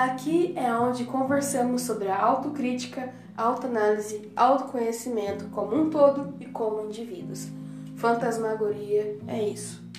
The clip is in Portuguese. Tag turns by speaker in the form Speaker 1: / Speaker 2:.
Speaker 1: Aqui é onde conversamos sobre a autocrítica, autoanálise, autoconhecimento como um todo e como indivíduos. Fantasmagoria é isso.